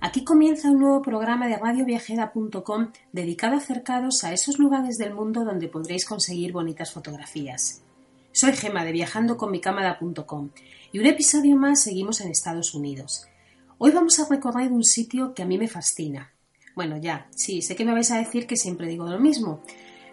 aquí comienza un nuevo programa de radioviajera.com dedicado a acercaros a esos lugares del mundo donde podréis conseguir bonitas fotografías. Soy Gema de viajandoconmicámara.com y un episodio más seguimos en Estados Unidos. Hoy vamos a recorrer un sitio que a mí me fascina. Bueno, ya, sí, sé que me vais a decir que siempre digo lo mismo,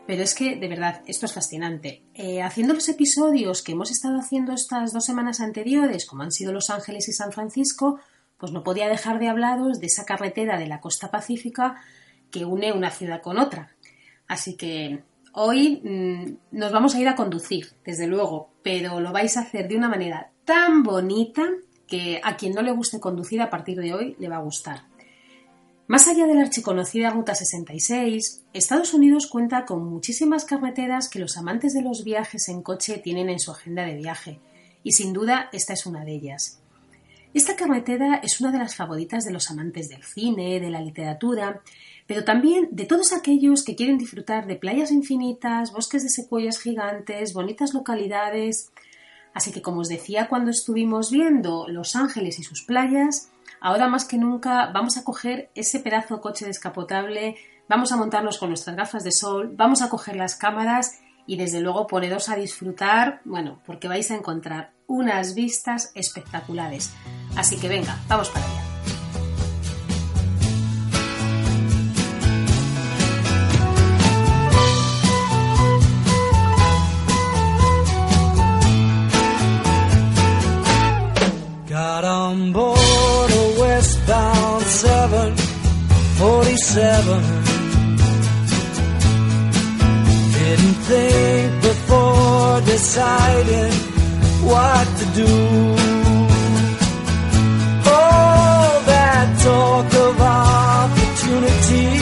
pero es que de verdad esto es fascinante. Eh, haciendo los episodios que hemos estado haciendo estas dos semanas anteriores, como han sido Los Ángeles y San Francisco, pues no podía dejar de hablaros de esa carretera de la costa pacífica que une una ciudad con otra. Así que hoy mm, nos vamos a ir a conducir, desde luego, pero lo vais a hacer de una manera tan bonita que a quien no le guste conducir a partir de hoy le va a gustar. Más allá de la archiconocida Ruta 66, Estados Unidos cuenta con muchísimas carreteras que los amantes de los viajes en coche tienen en su agenda de viaje, y sin duda esta es una de ellas. Esta carretera es una de las favoritas de los amantes del cine, de la literatura, pero también de todos aquellos que quieren disfrutar de playas infinitas, bosques de secuoyas gigantes, bonitas localidades. Así que, como os decía cuando estuvimos viendo Los Ángeles y sus playas, ahora más que nunca vamos a coger ese pedazo de coche descapotable, vamos a montarnos con nuestras gafas de sol, vamos a coger las cámaras y desde luego poneros a disfrutar, bueno, porque vais a encontrar unas vistas espectaculares. Así que venga, vamos para allá. Got on board a westbound 747. Didn't think before deciding what to do. Talk of opportunities,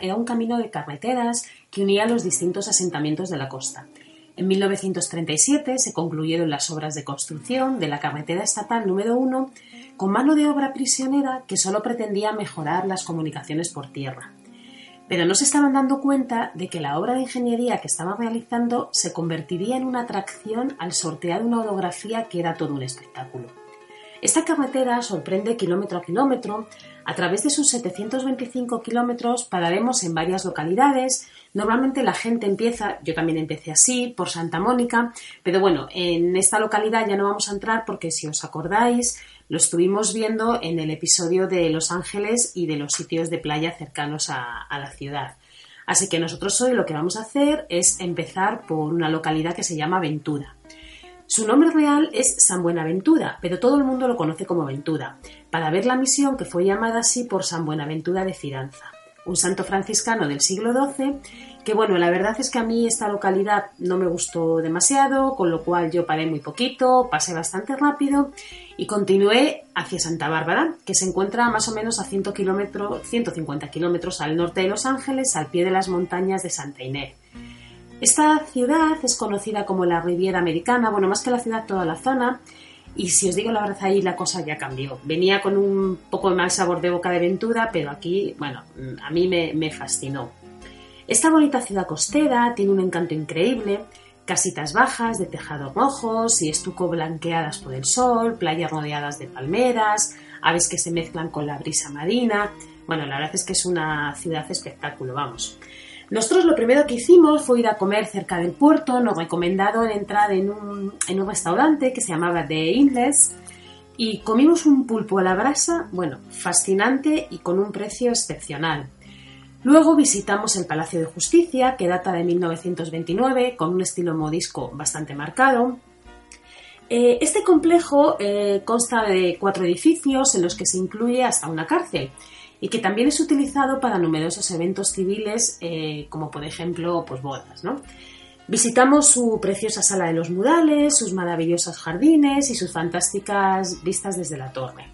era un camino de carreteras que unía los distintos asentamientos de la costa. En 1937 se concluyeron las obras de construcción de la carretera estatal número 1 con mano de obra prisionera que solo pretendía mejorar las comunicaciones por tierra. Pero no se estaban dando cuenta de que la obra de ingeniería que estaban realizando se convertiría en una atracción al sortear una orografía que era todo un espectáculo. Esta carretera sorprende kilómetro a kilómetro. A través de sus 725 kilómetros pararemos en varias localidades. Normalmente la gente empieza, yo también empecé así, por Santa Mónica, pero bueno, en esta localidad ya no vamos a entrar porque si os acordáis, lo estuvimos viendo en el episodio de Los Ángeles y de los sitios de playa cercanos a, a la ciudad. Así que nosotros hoy lo que vamos a hacer es empezar por una localidad que se llama Ventura. Su nombre real es San Buenaventura, pero todo el mundo lo conoce como Ventura, para ver la misión que fue llamada así por San Buenaventura de Fidanza, un santo franciscano del siglo XII, que bueno, la verdad es que a mí esta localidad no me gustó demasiado, con lo cual yo paré muy poquito, pasé bastante rápido y continué hacia Santa Bárbara, que se encuentra más o menos a 100 kilómetros- 150 kilómetros al norte de Los Ángeles, al pie de las montañas de Santa Inés. Esta ciudad es conocida como la Riviera Americana, bueno, más que la ciudad, toda la zona. Y si os digo la verdad, ahí la cosa ya cambió. Venía con un poco mal sabor de boca de Ventura, pero aquí, bueno, mm, a mí me, me fascinó. Esta bonita ciudad costera tiene un encanto increíble, casitas bajas de tejados rojos y estuco blanqueadas por el sol, playas rodeadas de palmeras, aves que se mezclan con la brisa marina. Bueno, la verdad es que es una ciudad espectáculo, vamos. Nosotros lo primero que hicimos fue ir a comer cerca del puerto, nos recomendaron entrar en un, en un restaurante que se llamaba The Inles y comimos un pulpo a la brasa, bueno, fascinante y con un precio excepcional. Luego visitamos el Palacio de Justicia, que data de 1929, con un estilo modisco bastante marcado. Eh, este complejo eh, consta de cuatro edificios en los que se incluye hasta una cárcel y que también es utilizado para numerosos eventos civiles, eh, como por ejemplo pues, bodas. ¿no? Visitamos su preciosa sala de los murales, sus maravillosos jardines y sus fantásticas vistas desde la torre.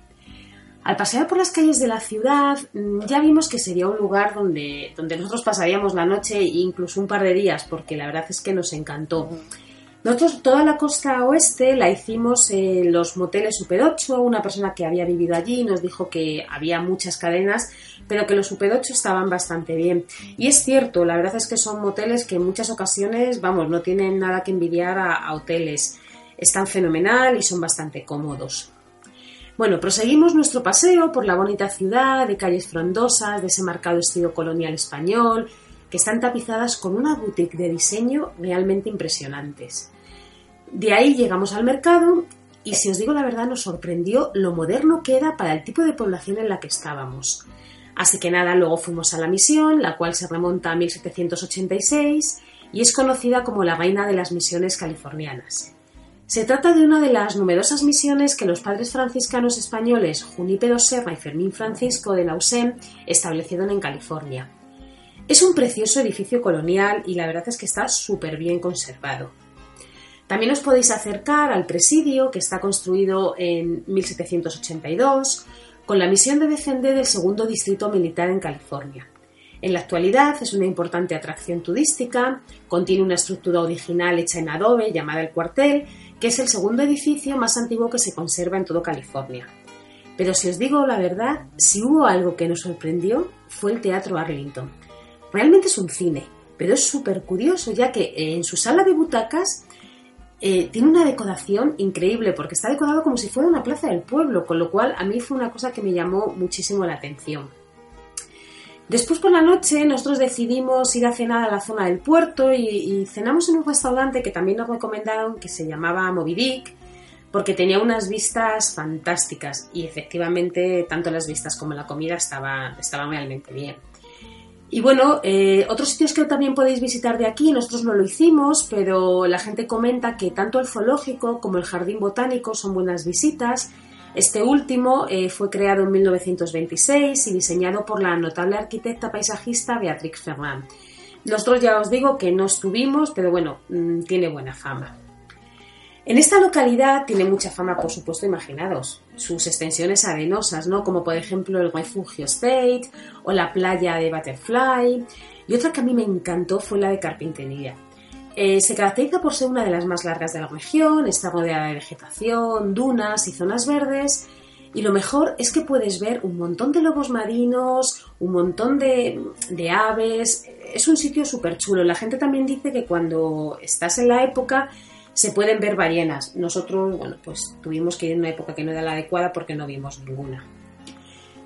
Al pasear por las calles de la ciudad, mm, ya vimos que sería un lugar donde, donde nosotros pasaríamos la noche e incluso un par de días, porque la verdad es que nos encantó. Nosotros toda la costa oeste la hicimos en los moteles Super 8. Una persona que había vivido allí nos dijo que había muchas cadenas, pero que los Super 8 estaban bastante bien. Y es cierto, la verdad es que son moteles que en muchas ocasiones, vamos, no tienen nada que envidiar a, a hoteles. Están fenomenal y son bastante cómodos. Bueno, proseguimos nuestro paseo por la bonita ciudad, de calles frondosas, de ese marcado estilo colonial español, que están tapizadas con una boutique de diseño realmente impresionantes. De ahí llegamos al mercado y si os digo la verdad nos sorprendió lo moderno que era para el tipo de población en la que estábamos. Así que nada, luego fuimos a la misión, la cual se remonta a 1786 y es conocida como la reina de las misiones californianas. Se trata de una de las numerosas misiones que los padres franciscanos españoles Junípero Serra y Fermín Francisco de la USEM establecieron en California. Es un precioso edificio colonial y la verdad es que está súper bien conservado. También os podéis acercar al presidio que está construido en 1782 con la misión de defender el segundo distrito militar en California. En la actualidad es una importante atracción turística, contiene una estructura original hecha en adobe llamada el cuartel, que es el segundo edificio más antiguo que se conserva en todo California. Pero si os digo la verdad, si hubo algo que nos sorprendió fue el Teatro Arlington. Realmente es un cine, pero es súper curioso ya que en su sala de butacas eh, tiene una decoración increíble porque está decorado como si fuera una plaza del pueblo, con lo cual a mí fue una cosa que me llamó muchísimo la atención. Después por la noche nosotros decidimos ir a cenar a la zona del puerto y, cenamos en un restaurante que también nos recomendaron que se llamaba Moby Dick porque tenía unas vistas fantásticas y efectivamente tanto las vistas como la comida estaban realmente bien. Y bueno, eh, otros sitios que también podéis visitar de aquí, nosotros no lo hicimos, pero la gente comenta que tanto el zoológico como el jardín botánico son buenas visitas. Este último eh, fue creado en 1926 y diseñado por la notable arquitecta paisajista Beatrix Ferrand. Nosotros ya os digo que no estuvimos, pero bueno, mmm, tiene buena fama. En esta localidad tiene mucha fama, por supuesto, imaginados, sus extensiones arenosas, ¿no? Como por ejemplo el Refugio State o la playa de Butterfly. Y otra que a mí me encantó fue la de Carpintería. Eh, se caracteriza por ser una de las más largas de la región, está rodeada de vegetación, dunas y zonas verdes. Y lo mejor es que puedes ver un montón de lobos marinos, un montón de, de aves. Es un sitio súper chulo. La gente también dice que cuando estás en la época se pueden ver ballenas. Nosotros, bueno, pues tuvimos que ir en una época que no era la adecuada porque no vimos ninguna.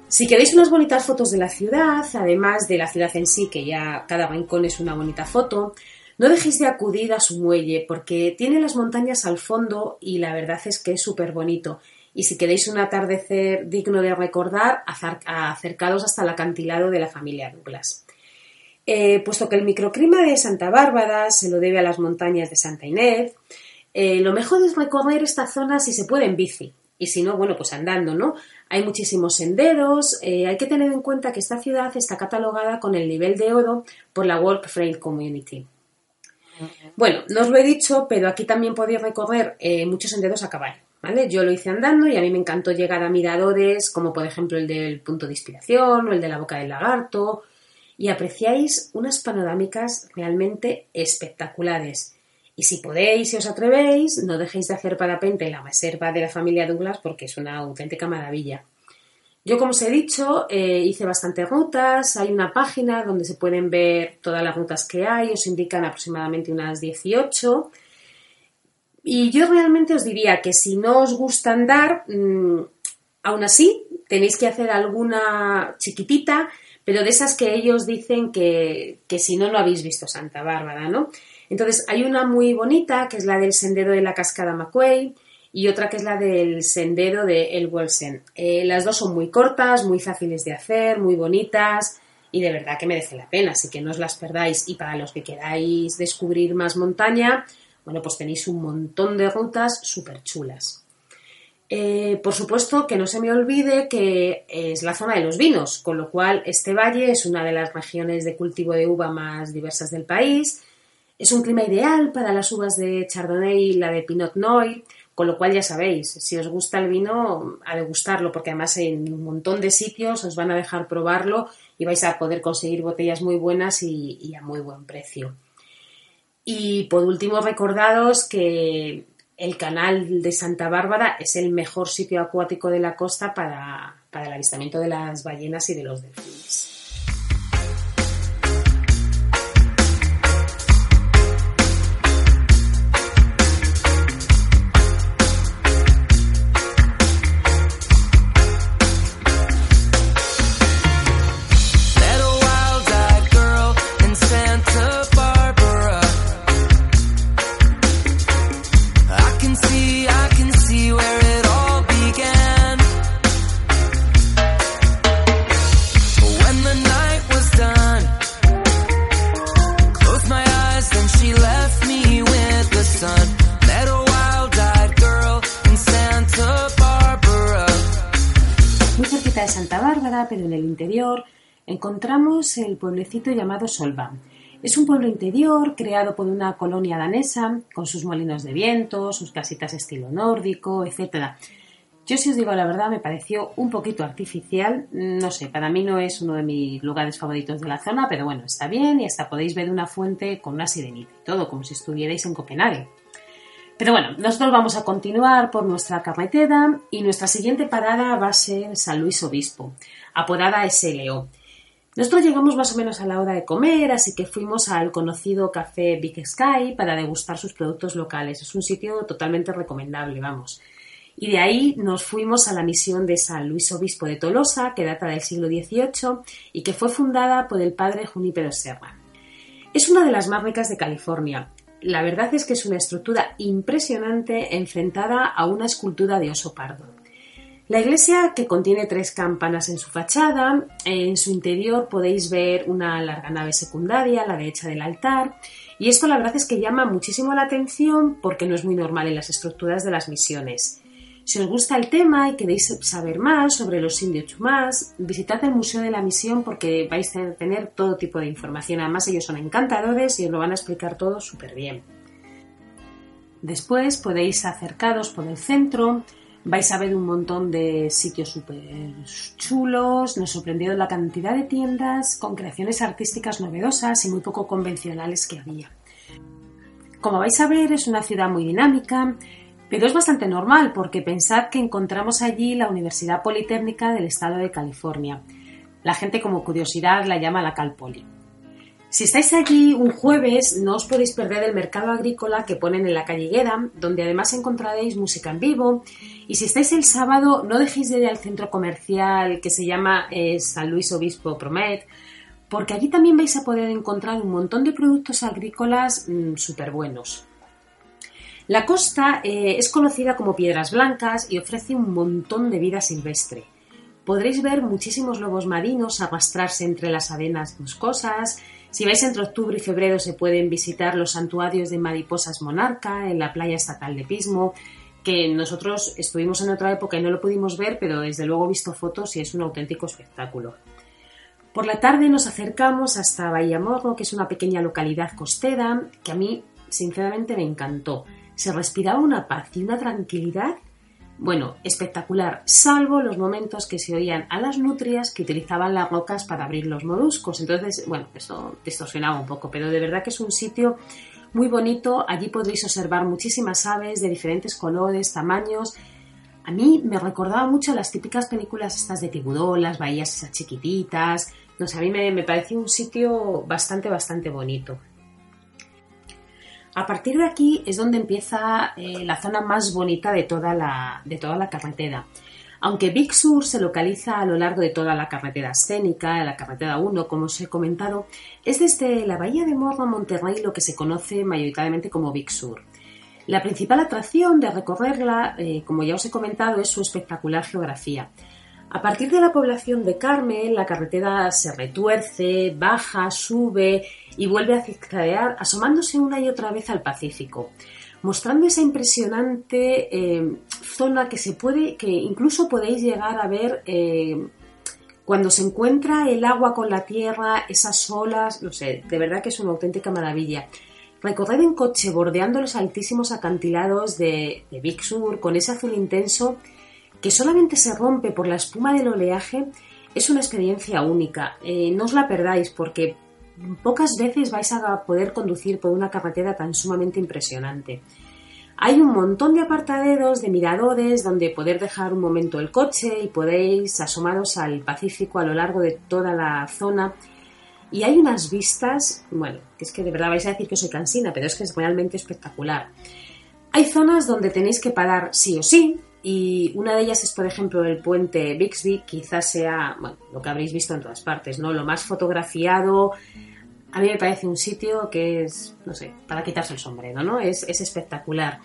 Si queréis unas bonitas fotos de la ciudad, además de la ciudad en sí, que ya cada rincón es una bonita foto, no dejéis de acudir a su muelle porque tiene las montañas al fondo y la verdad es que es súper bonito. Y si queréis un atardecer digno de recordar, acercados hasta el acantilado de la familia Douglas. Eh, puesto que el microclima de Santa Bárbara se lo debe a las montañas de Santa Inés, Eh, lo mejor es recorrer esta zona si se puede en bici y si no, bueno, pues andando, ¿no? Hay muchísimos senderos, eh, hay que tener en cuenta que esta ciudad está catalogada con el nivel de oro por la World Trade Community. Bueno, no os lo he dicho, pero aquí también podéis recorrer muchos senderos a caballo. ¿Vale? Yo lo hice andando y a mí me encantó llegar a miradores como por ejemplo el del punto de inspiración o el de la boca del lagarto y apreciáis unas panorámicas realmente espectaculares. Y si podéis, si os atrevéis, no dejéis de hacer parapente en la reserva de la familia Douglas porque es una auténtica maravilla. Yo, como os he dicho, eh, hice bastantes rutas. Hay una página donde se pueden ver todas las rutas que hay. Os indican aproximadamente unas 18. Y yo realmente os diría que si no os gusta andar, mmm, aún así tenéis que hacer alguna chiquitita, pero de esas que ellos dicen que, que si no, no habéis visto Santa Bárbara, ¿no? Entonces, hay una muy bonita, que es la del sendero de la cascada McQuay, y otra que es la del sendero de El Welsen. Eh, las dos son muy cortas, muy fáciles de hacer, muy bonitas y de verdad que merece la pena, así que no os las perdáis. Y para los que queráis descubrir más montaña, bueno, pues tenéis un montón de rutas súper chulas. Eh, por supuesto que no se me olvide que es la zona de los vinos, con lo cual este valle es una de las regiones de cultivo de uva más diversas del país. Es un clima ideal para las uvas de Chardonnay y la de Pinot Noir, con lo cual ya sabéis, si os gusta el vino, a degustarlo, porque además en un montón de sitios os van a dejar probarlo y vais a poder conseguir botellas muy buenas y, y a muy buen precio. Y por último, recordaros que el canal de Santa Bárbara es el mejor sitio acuático de la costa para, para el avistamiento de las ballenas y de los delfines. El pueblecito llamado Solva. Es un pueblo interior creado por una colonia danesa, con sus molinos de viento, sus casitas estilo nórdico, etc. Yo si os digo la verdad me pareció un poquito artificial, no sé, para mí no es uno de mis lugares favoritos de la zona, pero bueno, está bien y hasta podéis ver una fuente con una sirenita y todo, como si estuvierais en Copenhague. Pero bueno, nosotros vamos a continuar por nuestra carretera y nuestra siguiente parada va a ser San Luis Obispo, apodada SLO. Nosotros llegamos más o menos a la hora de comer, así que fuimos al conocido café Big Sky para degustar sus productos locales. Es un sitio totalmente recomendable, vamos. Y de ahí nos fuimos a la misión de San Luis Obispo de Tolosa, que data del siglo XVIII y que fue fundada por el padre Junípero Serra. Es una de las más ricas de California. La verdad es que es una estructura impresionante enfrentada a una escultura de oso pardo. La iglesia, que contiene tres campanas en su fachada, en su interior podéis ver una larga nave secundaria la derecha del altar, y esto la verdad es que llama muchísimo la atención porque no es muy normal en las estructuras de las misiones. Si os gusta el tema y queréis saber más sobre los indios chumás, visitad el Museo de la Misión porque vais a tener todo tipo de información. Además, ellos son encantadores y os lo van a explicar todo súper bien. Después podéis acercaros por el centro, vais a ver un montón de sitios súper chulos, nos sorprendió la cantidad de tiendas con creaciones artísticas novedosas y muy poco convencionales que había. Como vais a ver, es una ciudad muy dinámica, pero es bastante normal porque pensad que encontramos allí la Universidad Politécnica del Estado de California. La gente como curiosidad la llama la Cal Poly. Si estáis allí un jueves, no os podéis perder el mercado agrícola que ponen en la calle Guedam, donde además encontraréis música en vivo. Y si estáis el sábado, no dejéis de ir al centro comercial que se llama eh, San Luis Obispo Promet, porque allí también vais a poder encontrar un montón de productos agrícolas súper buenos. La costa eh, es conocida como Piedras Blancas y ofrece un montón de vida silvestre. Podréis ver muchísimos lobos marinos arrastrarse entre las arenas boscosas, Si vais entre octubre y febrero se pueden visitar los santuarios de mariposas monarca en la playa estatal de Pismo, que nosotros estuvimos en otra época y no lo pudimos ver, pero desde luego he visto fotos y es un auténtico espectáculo. Por la tarde nos acercamos hasta Morro, que es una pequeña localidad costera que a mí sinceramente me encantó. Se respiraba una paz y una tranquilidad bueno, espectacular, salvo los momentos que se oían a las nutrias que utilizaban las rocas para abrir los moluscos. Entonces, bueno, esto distorsionaba un poco, pero de verdad que es un sitio muy bonito. Allí podréis observar muchísimas aves de diferentes colores, tamaños. A mí me recordaba mucho las típicas películas estas de tiburón, las bahías esas chiquititas. No sé, a mí me, me pareció un sitio bastante, bastante bonito. A partir de aquí es donde empieza eh, la zona más bonita de toda, la, de toda la carretera. Aunque Big Sur se localiza a lo largo de toda la carretera escénica, la carretera 1, como os he comentado, es desde la bahía de Morro a Monterrey lo que se conoce mayoritariamente como Big Sur. La principal atracción de recorrerla, eh, como ya os he comentado, es su espectacular geografía. A partir de la población de Carmen, la carretera se retuerce, baja, sube y vuelve a zigzaguear, asomándose una y otra vez al Pacífico, mostrando esa impresionante eh, zona que se puede, que incluso podéis llegar a ver eh, cuando se encuentra el agua con la tierra, esas olas, no sé, de verdad que es una auténtica maravilla. Recorrer en coche bordeando los altísimos acantilados de, Big Sur con ese azul intenso que solamente se rompe por la espuma del oleaje es una experiencia única. Eh, no os la perdáis porque pocas veces vais a poder conducir por una carretera tan sumamente impresionante. Hay un montón de apartaderos, de miradores, donde poder dejar un momento el coche y podéis asomaros al Pacífico a lo largo de toda la zona. Y hay unas vistas, bueno, que es que de verdad vais a decir que soy cansina, pero es que es realmente espectacular. Hay zonas donde tenéis que parar sí o sí, y una de ellas es, por ejemplo, el puente Bixby, quizás sea bueno, lo que habréis visto en todas partes, ¿no? Lo más fotografiado. A mí me parece un sitio que es, no sé, para quitarse el sombrero, ¿no? Es, espectacular.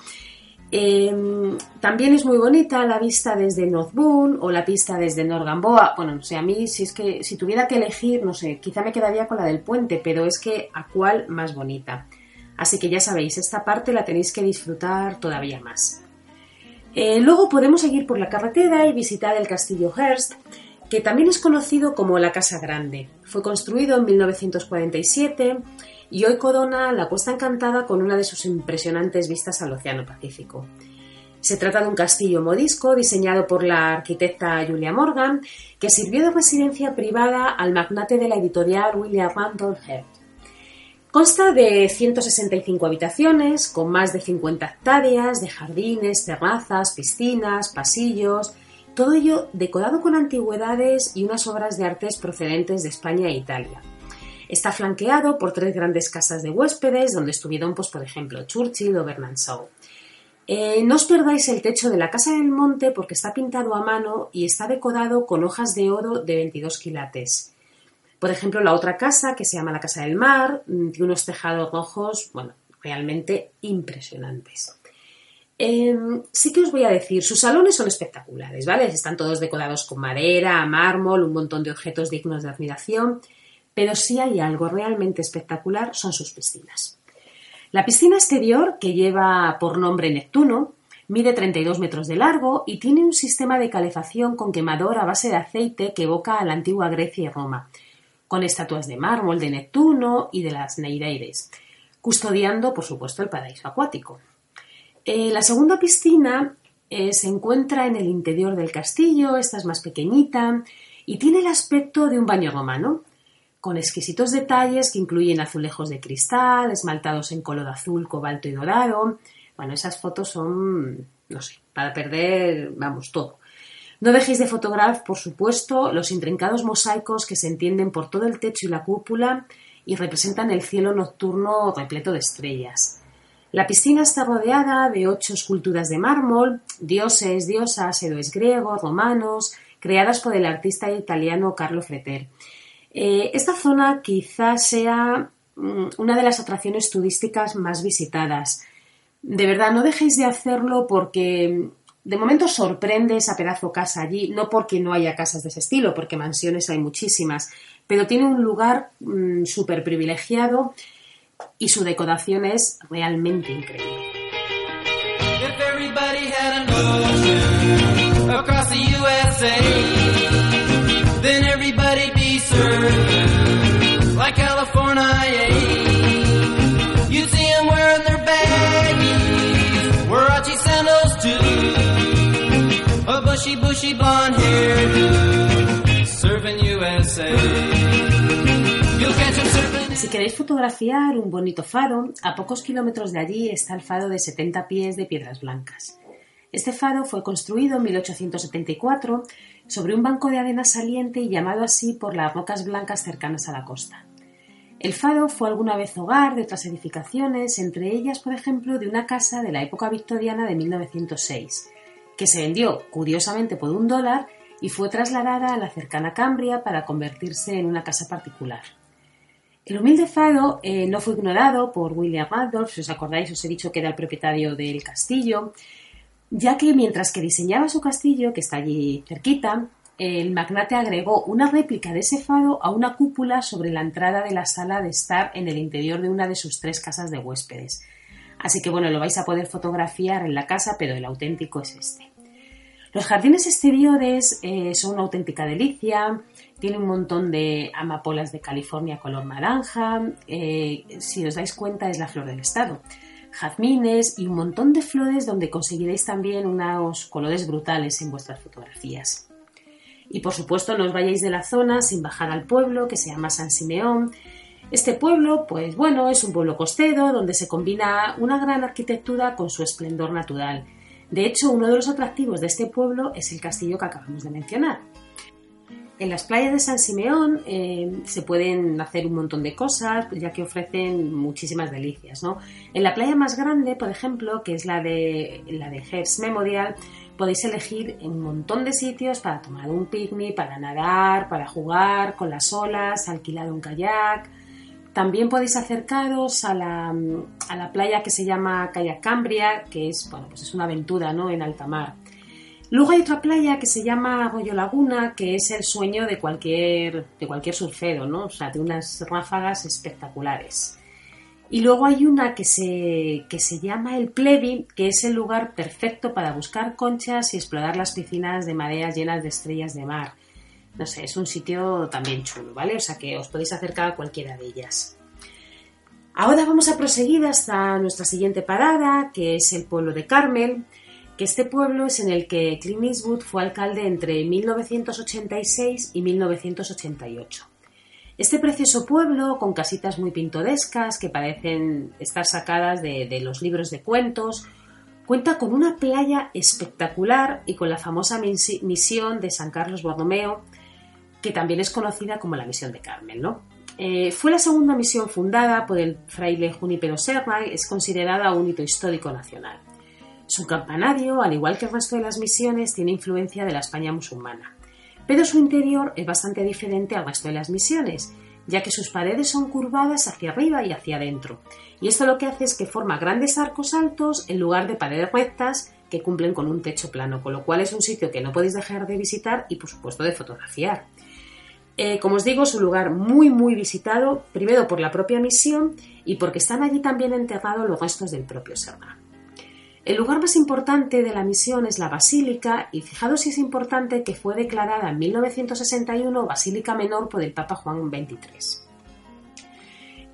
Em, también es muy bonita la vista desde North Boone o la pista desde North Gamboa. Bueno, no sé, a mí si es que si tuviera que elegir, no sé, quizá me quedaría con la del puente, pero es que a cuál más bonita. Así que ya sabéis, esta parte la tenéis que disfrutar todavía más. Eh, luego podemos seguir por la carretera y visitar el castillo Hearst, que también es conocido como la Casa Grande. Fue construido en 1947 y hoy corona la Costa Encantada con una de sus impresionantes vistas al Océano Pacífico. Se trata de un castillo modisco diseñado por la arquitecta Julia Morgan, que sirvió de residencia privada al magnate de la editorial William Randolph Hearst. Consta de 165 habitaciones, con más de 50 hectáreas de jardines, terrazas, piscinas, pasillos, todo ello decorado con antigüedades y unas obras de artes procedentes de España e Italia. Está flanqueado por tres grandes casas de huéspedes, donde estuvieron, pues, por ejemplo, Churchill o Bernard Shaw. Eh, no os perdáis el techo de la Casa del Monte porque está pintado a mano y está decorado con hojas de oro de 22 quilates. Por ejemplo, la otra casa, que se llama la Casa del Mar, mm, tiene unos tejados rojos, bueno, realmente impresionantes. Em, sí que os voy a decir, sus salones son espectaculares, ¿vale? Están todos decorados con madera, mármol, un montón de objetos dignos de admiración, pero si hay algo realmente espectacular son sus piscinas. La piscina exterior, que lleva por nombre Neptuno, mide 32 metros de largo y tiene un sistema de calefacción con quemador a base de aceite que evoca a la antigua Grecia y Roma con estatuas de mármol de Neptuno y de las Nereides, custodiando, por supuesto, el paraíso acuático. Eh, la segunda piscina eh, se encuentra en el interior del castillo, esta es más pequeñita y tiene el aspecto de un baño romano, con exquisitos detalles que incluyen azulejos de cristal, esmaltados en color azul, cobalto y dorado. Bueno, esas fotos son, no sé, para perder, vamos, todo. No dejéis de fotografiar, por supuesto, los intrincados mosaicos que se entienden por todo el techo y la cúpula y representan el cielo nocturno repleto de estrellas. La piscina está rodeada de ocho esculturas de mármol, dioses, diosas, héroes griegos, romanos, creadas por el artista italiano Carlo Freter. Eh, esta zona quizás sea mm, una de las atracciones turísticas más visitadas. De verdad, no dejéis de hacerlo porque de momento sorprende esa pedazo casa allí, no porque no haya casas de ese estilo, porque mansiones hay muchísimas, pero tiene un lugar mm, súper privilegiado y su decoración es realmente increíble. 'Em. Si queréis fotografiar un bonito faro, a pocos kilómetros de allí está el faro de 70 pies de piedras blancas. Este faro fue construido en 1874 sobre un banco de arena saliente y llamado así por las rocas blancas cercanas a la costa. El faro fue alguna vez hogar de otras edificaciones, entre ellas, por ejemplo, de una casa de la época victoriana de 1906, que se vendió, curiosamente, por un dólar y fue trasladada a la cercana Cambria para convertirse en una casa particular. El humilde faro eh, no fue ignorado por William Randolph, si os acordáis, os he dicho que era el propietario del castillo, ya que mientras que diseñaba su castillo, que está allí cerquita, el magnate agregó una réplica de ese faro a una cúpula sobre la entrada de la sala de estar en el interior de una de sus tres casas de huéspedes. Así que bueno, lo vais a poder fotografiar en la casa, pero el auténtico es este. Los jardines exteriores eh, son una auténtica delicia, tiene un montón de amapolas de California color naranja, eh, si os dais cuenta es la flor del estado, jazmines y un montón de flores donde conseguiréis también unos colores brutales en vuestras fotografías. Y por supuesto no os vayáis de la zona sin bajar al pueblo que se llama San Simeón. Este pueblo, pues bueno, es un pueblo costero donde se combina una gran arquitectura con su esplendor natural. De hecho, uno de los atractivos de este pueblo es el castillo que acabamos de mencionar. En las playas de San Simeón eh, se pueden hacer un montón de cosas, ya que ofrecen muchísimas delicias. En la playa más grande, por ejemplo, que es la de, la de Herbst Memorial, podéis elegir un montón de sitios para tomar un picnic, para nadar, para jugar con las olas, alquilar un kayak. También podéis acercaros a la, a la playa que se llama Kayak Cambria, que es, bueno, pues es una aventura ¿no? en alta mar. Luego hay otra playa que se llama Arroyo Laguna, que es el sueño de cualquier, de cualquier surfero, ¿no? O sea, de unas ráfagas espectaculares. Y luego hay una que se, que se llama el Plebi, que es el lugar perfecto para buscar conchas y explorar las piscinas de mareas llenas de estrellas de mar. No sé, es un sitio también chulo, ¿vale? O sea que os podéis acercar a cualquiera de ellas. Ahora vamos a proseguir hasta nuestra siguiente parada, que es el pueblo de Carmel, que este pueblo es en el que Clint Eastwood fue alcalde entre 1986 y 1988. Este precioso pueblo, con casitas muy pintorescas que parecen estar sacadas de, de los libros de cuentos, cuenta con una playa espectacular y con la famosa misi- misión de San Carlos Borromeo, que también es conocida como la misión de Carmel, ¿no? Eh, fue la segunda misión fundada por el fraile Junípero Serra y es considerada un hito histórico nacional. Su campanario, al igual que el resto de las misiones, tiene influencia de la España musulmana, pero su interior es bastante diferente al resto de las misiones, ya que sus paredes son curvadas hacia arriba y hacia adentro, y esto lo que hace es que forma grandes arcos altos en lugar de paredes rectas que cumplen con un techo plano, con lo cual es un sitio que no podéis dejar de visitar y por supuesto de fotografiar. Eh, como os digo, es un lugar muy muy visitado, primero por la propia misión y porque están allí también enterrados los restos del propio Serra. El lugar más importante de la misión es la basílica y fijaros si es importante que fue declarada en 1961 basílica menor por el Papa Juan XXIII.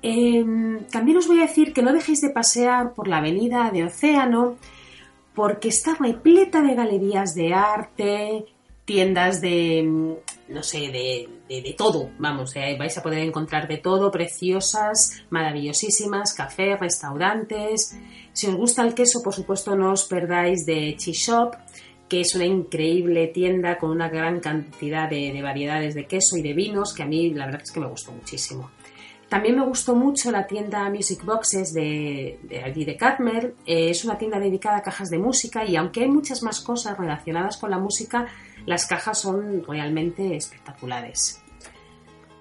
Eh, también os voy a decir que no dejéis de pasear por la avenida de Océano porque está repleta de galerías de arte, tiendas de, no sé, de, de- todo, vamos, eh, vais a poder encontrar de todo, preciosas, maravillosísimas, cafés, restaurantes. Si os gusta el queso, por supuesto, no os perdáis de Cheese Shop, que es una increíble tienda con una gran cantidad de, de variedades de queso y de vinos, que a mí la verdad es que me gustó muchísimo. También me gustó mucho la tienda Music Boxes de, de de Carmel. Eh, es una tienda dedicada a cajas de música y aunque hay muchas más cosas relacionadas con la música, las cajas son realmente espectaculares.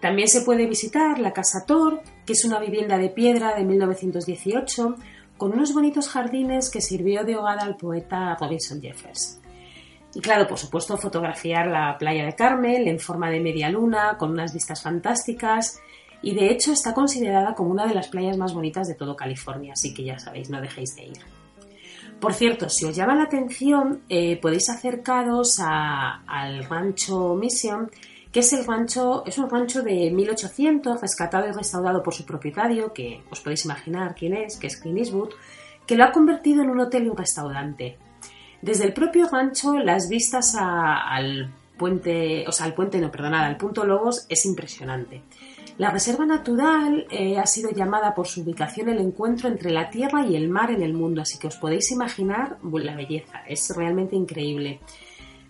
También se puede visitar la Casa Tor, que es una vivienda de piedra de 1918, con unos bonitos jardines que sirvió de hogar al poeta Robinson Jeffers. Y claro, por supuesto, fotografiar la playa de Carmel en forma de media luna, con unas vistas fantásticas, y de hecho está considerada como una de las playas más bonitas de todo California, así que ya sabéis, no dejéis de ir. Por cierto, si os llama la atención, eh, podéis acercaros a- al rancho Mission, que es el rancho, es un rancho de 1800, rescatado y restaurado por su propietario, que os podéis imaginar quién es, que es Clint Eastwood, que lo ha convertido en un hotel y un restaurante. Desde el propio rancho, las vistas al puente, o sea, al puente, no, perdonad, al punto Lobos es impresionante. La reserva natural eh, ha sido llamada por su ubicación el encuentro entre la tierra y el mar en el mundo, así que os podéis imaginar la belleza, es realmente increíble.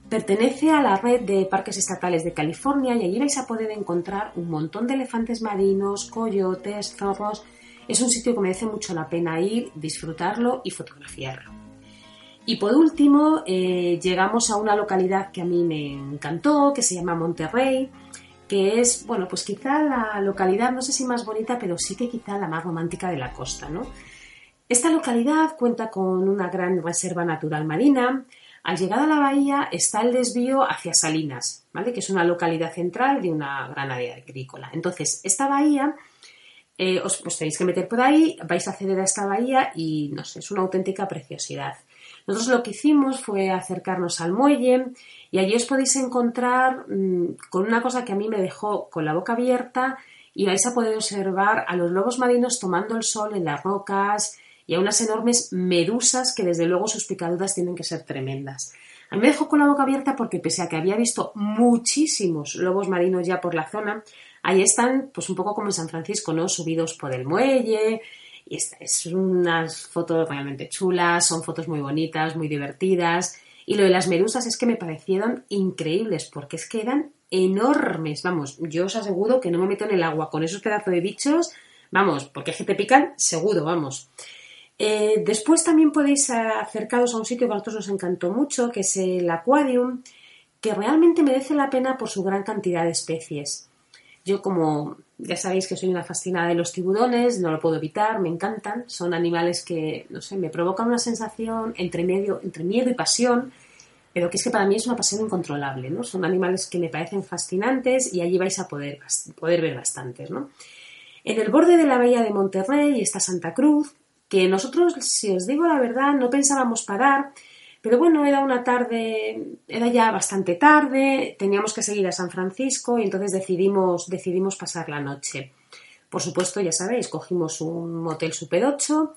Pertenece a la red de parques estatales de California y allí vais a poder encontrar un montón de elefantes marinos, coyotes, zorros. Es un sitio que merece mucho la pena ir, disfrutarlo y fotografiarlo. Y por último, eh, llegamos a una localidad que a mí me encantó, que se llama Monterrey, que es, bueno, pues quizá la localidad, no sé si más bonita, pero sí que quizá la más romántica de la costa, ¿no? Esta localidad cuenta con una gran reserva natural marina. Al llegar a la bahía está el desvío hacia Salinas, ¿vale? Que es una localidad central de una gran área agrícola. Entonces, esta bahía eh, os tenéis que meter por ahí, vais a acceder a esta bahía y no sé, es una auténtica preciosidad. Nosotros lo que hicimos fue acercarnos al muelle y allí os podéis encontrar mmm, con una cosa que a mí me dejó con la boca abierta y vais a poder observar a los lobos marinos tomando el sol en las rocas y a unas enormes medusas que desde luego sus picaduras tienen que ser tremendas. A mí me dejó con la boca abierta porque pese a que había visto muchísimos lobos marinos ya por la zona, ahí están pues un poco como en San Francisco, ¿no? Subidos por el muelle, y es, es unas fotos realmente chulas, son fotos muy bonitas, muy divertidas. Y lo de las medusas es que me parecieron increíbles, porque es que eran enormes. Vamos, yo os aseguro que no me meto en el agua con esos pedazos de bichos, vamos, porque es que te pican, seguro, vamos. Eh, después también podéis acercaros a un sitio que a nosotros nos encantó mucho, que es el Aquarium, que realmente merece la pena por su gran cantidad de especies. Yo como ya sabéis que soy una fascinada de los tiburones, no lo puedo evitar, me encantan. Son animales que, no sé, me provocan una sensación entre, medio, entre miedo y pasión, pero que es que para mí es una pasión incontrolable, ¿no? Son animales que me parecen fascinantes y allí vais a poder, poder ver bastantes, ¿no? En el borde de la bahía de Monterrey está Santa Cruz, que nosotros, si os digo la verdad, no pensábamos parar, pero bueno, era una tarde, era ya bastante tarde, teníamos que seguir a San Francisco y entonces decidimos, decidimos pasar la noche. Por supuesto, ya sabéis, cogimos un motel Super 8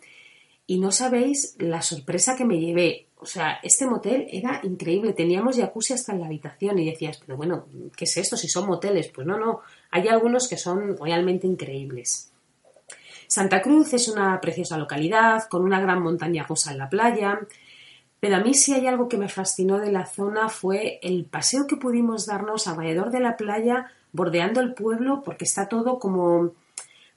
y no sabéis la sorpresa que me llevé. O sea, este motel era increíble, teníamos jacuzzi hasta en la habitación y decías, pero bueno, ¿qué es esto? Si son moteles, pues no, no, hay algunos que son realmente increíbles. Santa Cruz es una preciosa localidad con una gran montaña rusa en la playa, pero a mí sí hay algo que me fascinó de la zona fue el paseo que pudimos darnos alrededor de la playa, bordeando el pueblo, porque está todo como,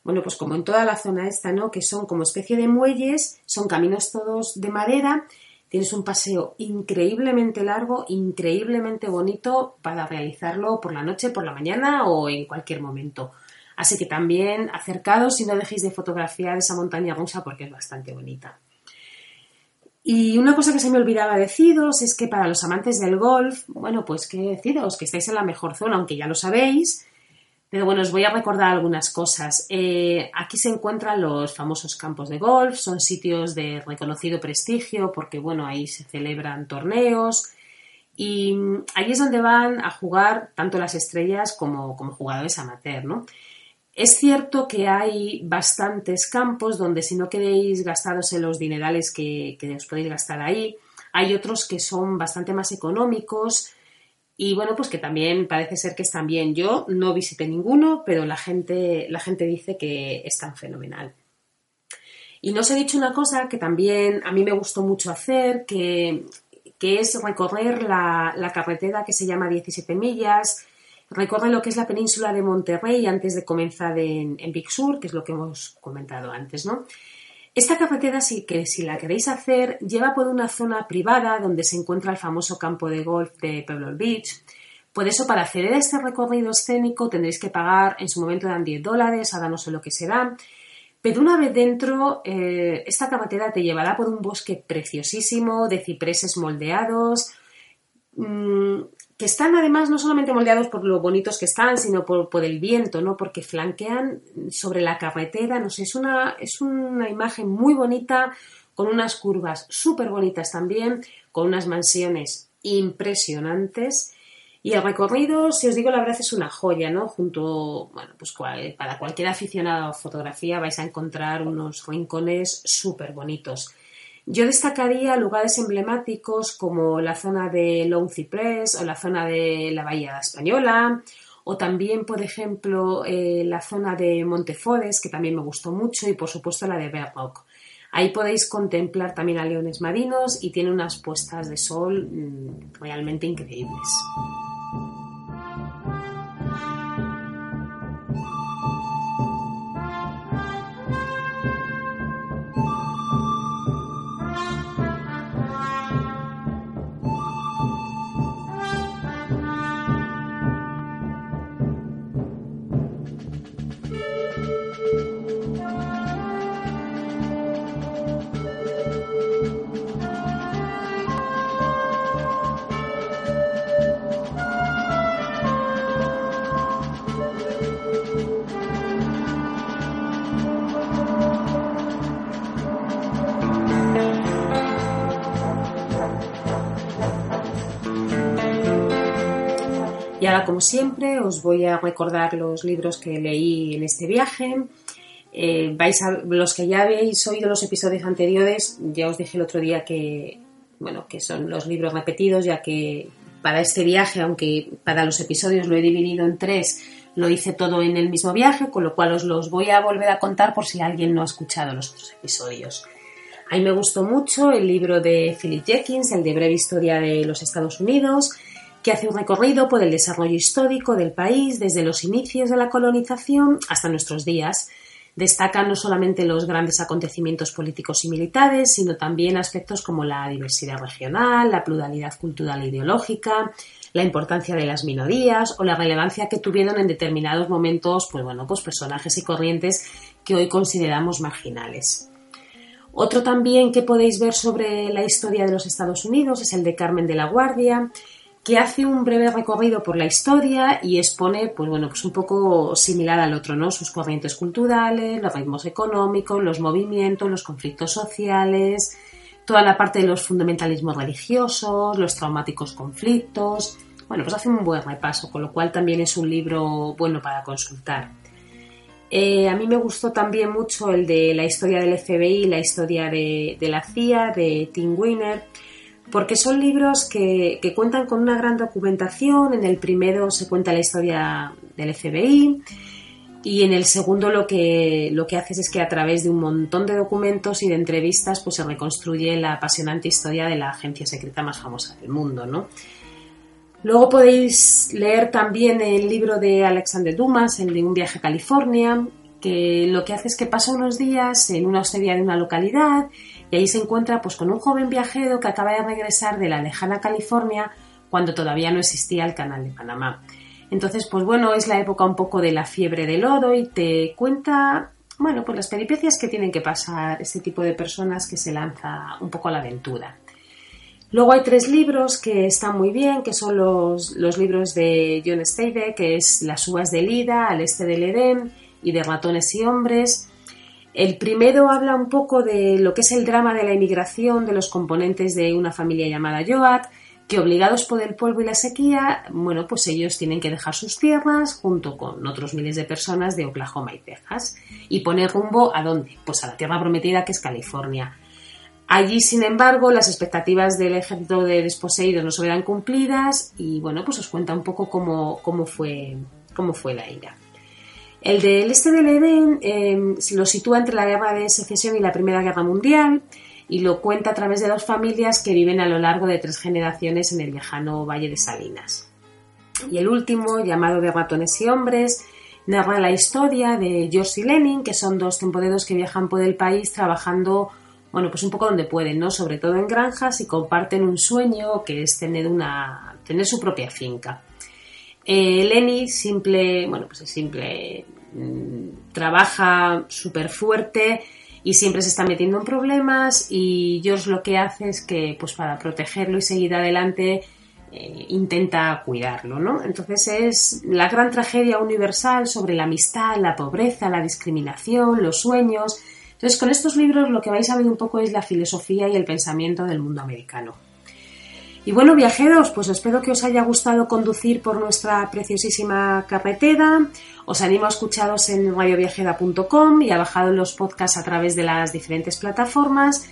bueno, pues como en toda la zona esta, ¿no? Que son como especie de muelles, son caminos todos de madera, tienes un paseo increíblemente largo, increíblemente bonito para realizarlo por la noche, por la mañana o en cualquier momento. Así que también acercados y no dejéis de fotografiar esa montaña rusa porque es bastante bonita. Y una cosa que se me olvidaba deciros es que para los amantes del golf, bueno, pues que deciros que estáis en la mejor zona, aunque ya lo sabéis, pero bueno, os voy a recordar algunas cosas. Eh, aquí se encuentran los famosos campos de golf, son sitios de reconocido prestigio porque, bueno, ahí se celebran torneos y ahí es donde van a jugar tanto las estrellas como, como jugadores amateur, ¿no? Es cierto que hay bastantes campos donde si no queréis gastaros en los dinerales que, que, os podéis gastar ahí, hay otros que son bastante más económicos y bueno, pues que también parece ser que están bien. Yo no visité ninguno, pero la gente, la gente dice que están fenomenal. Y no os he dicho una cosa que también a mí me gustó mucho hacer, que, que es recorrer la, la carretera que se llama 17 millas, recorre lo que es la península de Monterrey antes de comenzar en, Big Sur, que es lo que hemos comentado antes, ¿no? Esta carretera, sí que si la queréis hacer, lleva por una zona privada donde se encuentra el famoso campo de golf de Pebble Beach. Por eso, para acceder a este recorrido escénico tendréis que pagar, en su momento eran 10 dólares, ahora no sé lo que será, Pero una vez dentro, eh, esta carretera te llevará por un bosque preciosísimo de cipreses moldeados, mm, que están además no solamente moldeados por lo bonitos que están, sino por, por el viento, ¿no? Porque flanquean sobre la carretera, no sé, es una, es una imagen muy bonita, con unas curvas súper bonitas también, con unas mansiones impresionantes. Y el recorrido, si os digo la verdad, es una joya, ¿no? Junto, bueno, pues para cualquier aficionado a fotografía vais a encontrar unos rincones súper bonitos. Yo destacaría lugares emblemáticos como la zona de Long Cypress o la zona de la Bahía Española o también, por ejemplo, eh, la zona de Montefores, que también me gustó mucho, y por supuesto la de Berrock. Ahí podéis contemplar también a leones marinos y tiene unas puestas de sol mm, realmente increíbles. Como siempre, os voy a recordar los libros que leí en este viaje. Eh, vais los que ya habéis oído los episodios anteriores, ya os dije el otro día que, bueno, que son los libros repetidos, ya que para este viaje, aunque para los episodios lo he dividido en tres, lo hice todo en el mismo viaje, con lo cual os los voy a volver a contar por si alguien no ha escuchado los otros episodios. A mí me gustó mucho el libro de Philip Jenkins, el de Breve Historia de los Estados Unidos, que hace un recorrido por el desarrollo histórico del país desde los inicios de la colonización hasta nuestros días. Destaca no solamente los grandes acontecimientos políticos y militares, sino también aspectos como la diversidad regional, la pluralidad cultural e ideológica, la importancia de las minorías o la relevancia que tuvieron en determinados momentos, pues bueno, pues personajes y corrientes que hoy consideramos marginales. Otro también que podéis ver sobre la historia de los Estados Unidos es el de Carmen de la Guardia, que hace un breve recorrido por la historia y expone, pues bueno, pues un poco similar al otro, ¿no? Sus corrientes culturales, los ritmos económicos, los movimientos, los conflictos sociales, toda la parte de los fundamentalismos religiosos, los traumáticos conflictos. Bueno, pues hace un buen repaso, con lo cual también es un libro bueno para consultar. Eh, a mí me gustó también mucho el de la historia del FBI, la historia de, de la CIA, de Tim Winner, porque son libros que, cuentan con una gran documentación. En el primero se cuenta la historia del FBI y en el segundo lo que, lo que haces es que a través de un montón de documentos y de entrevistas pues se reconstruye la apasionante historia de la agencia secreta más famosa del mundo, ¿no? Luego podéis leer también el libro de Alexander Dumas, el de Un viaje a California, que lo que hace es que pasa unos días en una hostería de una localidad y ahí se encuentra pues, con un joven viajero que acaba de regresar de la lejana California cuando todavía no existía el canal de Panamá. Entonces, pues bueno, es la época un poco de la fiebre del oro y te cuenta, bueno, pues las peripecias que tienen que pasar este tipo de personas que se lanza un poco a la aventura. Luego hay tres libros que están muy bien, que son los, los libros de John Steinbeck, que es Las uvas de Lida, Al este del Edén y de Ratones y Hombres. El primero habla un poco de lo que es el drama de la inmigración de los componentes de una familia llamada Yoat, que obligados por el polvo y la sequía, bueno, pues ellos tienen que dejar sus tierras junto con otros miles de personas de Oklahoma y Texas y poner rumbo a dónde? Pues a la tierra prometida que es California. Allí, sin embargo, las expectativas del ejército de desposeídos no se verán cumplidas y, bueno, pues os cuenta un poco cómo, cómo, fue, cómo fue la ira. El del este del Edén eh, lo sitúa entre la guerra de secesión y la Primera Guerra Mundial y lo cuenta a través de dos familias que viven a lo largo de tres generaciones en el lejano Valle de Salinas. Y el último, llamado de ratones y hombres, narra la historia de George y Lenin, que son dos temporeros que viajan por el país trabajando bueno, pues un poco donde pueden, ¿no? Sobre todo en granjas y comparten un sueño que es tener una, tener su propia finca. Eh, Lenny, simple, bueno, pues es simple trabaja súper fuerte y siempre se está metiendo en problemas y George lo que hace es que, pues para protegerlo y seguir adelante, eh, intenta cuidarlo, ¿no? Entonces es la gran tragedia universal sobre la amistad, la pobreza, la discriminación, los sueños. Entonces con estos libros lo que vais a ver un poco es la filosofía y el pensamiento del mundo americano. Y bueno, viajeros, pues espero que os haya gustado conducir por nuestra preciosísima carretera. Os animo a escucharos en radioviajera.com y a bajar los podcasts a través de las diferentes plataformas.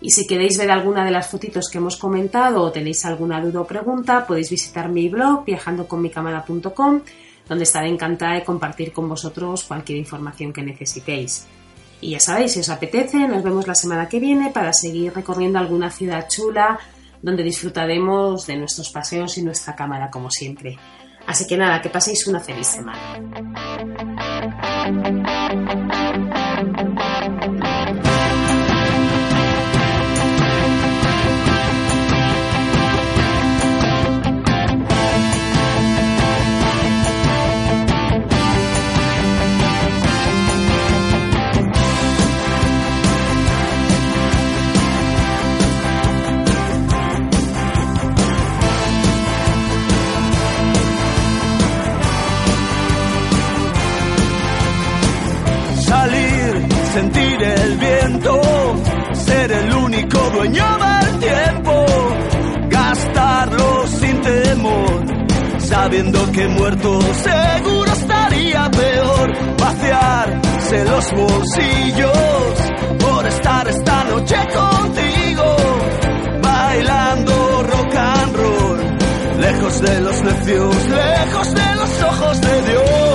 Y si queréis ver alguna de las fotitos que hemos comentado o tenéis alguna duda o pregunta, podéis visitar mi blog viajandoconmicámara.com, donde estaré encantada de compartir con vosotros cualquier información que necesitéis. Y ya sabéis, si os apetece, nos vemos la semana que viene para seguir recorriendo alguna ciudad chula donde disfrutaremos de nuestros paseos y nuestra cámara como siempre. Así que nada, que paséis una feliz semana. Dueño del tiempo, gastarlo sin temor, sabiendo que muerto seguro estaría peor, vaciarse los bolsillos por estar esta noche contigo, bailando rock and roll, lejos de los necios, lejos de los ojos de Dios.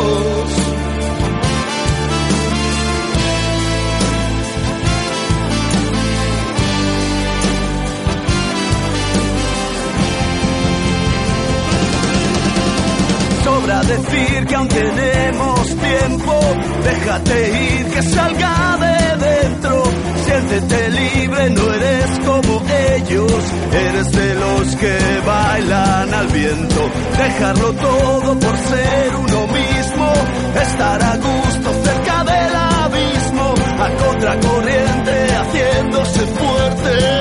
Decir que aún tenemos tiempo. Déjate ir, que salga de dentro. Siéntete libre, no eres como ellos. Eres de los que bailan al viento. Dejarlo todo por ser uno mismo. Estar a gusto cerca del abismo. A contracorriente, haciéndose fuerte.